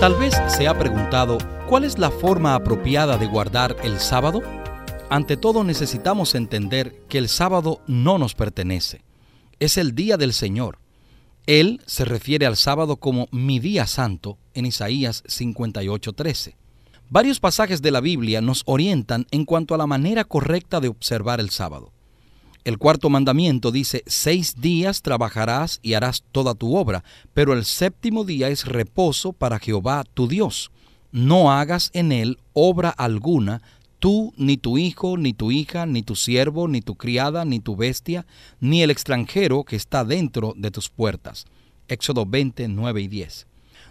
Tal vez se ha preguntado, ¿cuál es la forma apropiada de guardar el sábado? Ante todo necesitamos entender que el sábado no nos pertenece. Es el día del Señor. Él se refiere al sábado como mi día santo en Isaías 58:13. Varios pasajes de la Biblia nos orientan en cuanto a la manera correcta de observar el sábado. El cuarto mandamiento dice, seis días trabajarás y harás toda tu obra, pero el séptimo día es reposo para Jehová tu Dios. No hagas en él obra alguna, tú, ni tu hijo, ni tu hija, ni tu siervo, ni tu criada, ni tu bestia, ni el extranjero que está dentro de tus puertas. Éxodo 20, 9 y 10.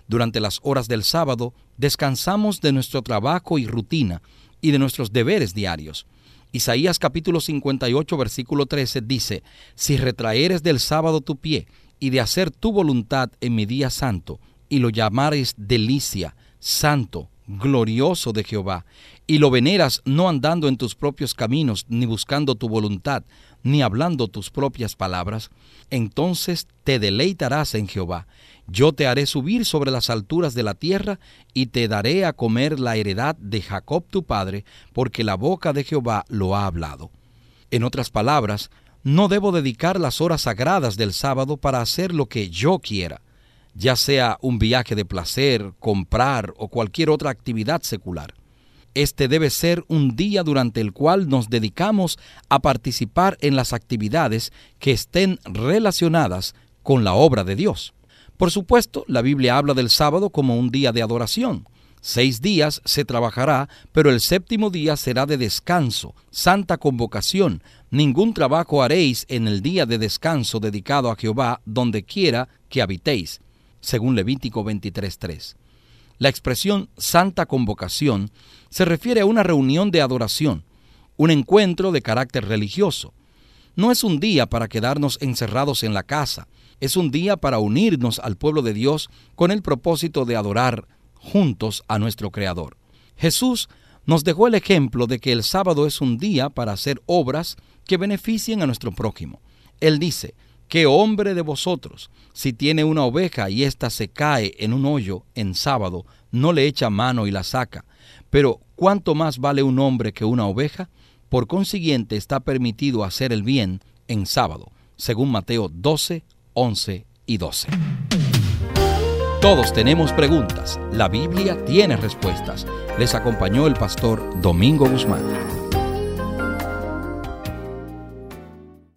Durante las horas del sábado descansamos de nuestro trabajo y rutina y de nuestros deberes diarios. Isaías capítulo 58 versículo 13 dice, Si retraeres del sábado tu pie y de hacer tu voluntad en mi día santo, y lo llamares delicia, santo, glorioso de Jehová, y lo veneras no andando en tus propios caminos, ni buscando tu voluntad, ni hablando tus propias palabras, entonces te deleitarás en Jehová. Yo te haré subir sobre las alturas de la tierra, y te daré a comer la heredad de Jacob tu padre, porque la boca de Jehová lo ha hablado. En otras palabras, no debo dedicar las horas sagradas del sábado para hacer lo que yo quiera, ya sea un viaje de placer, comprar o cualquier otra actividad secular. Este debe ser un día durante el cual nos dedicamos a participar en las actividades que estén relacionadas con la obra de Dios. Por supuesto, la Biblia habla del sábado como un día de adoración. Seis días se trabajará, pero el séptimo día será de descanso, santa convocación. Ningún trabajo haréis en el día de descanso dedicado a Jehová, donde quiera que habitéis, según Levítico 23.3. La expresión santa convocación se refiere a una reunión de adoración, un encuentro de carácter religioso. No es un día para quedarnos encerrados en la casa, es un día para unirnos al pueblo de Dios con el propósito de adorar juntos a nuestro Creador. Jesús nos dejó el ejemplo de que el sábado es un día para hacer obras que beneficien a nuestro prójimo. Él dice, ¿Qué hombre de vosotros, si tiene una oveja y ésta se cae en un hoyo en sábado, no le echa mano y la saca? Pero ¿cuánto más vale un hombre que una oveja? Por consiguiente está permitido hacer el bien en sábado, según Mateo 12, 11 y 12. Todos tenemos preguntas, la Biblia tiene respuestas. Les acompañó el pastor Domingo Guzmán.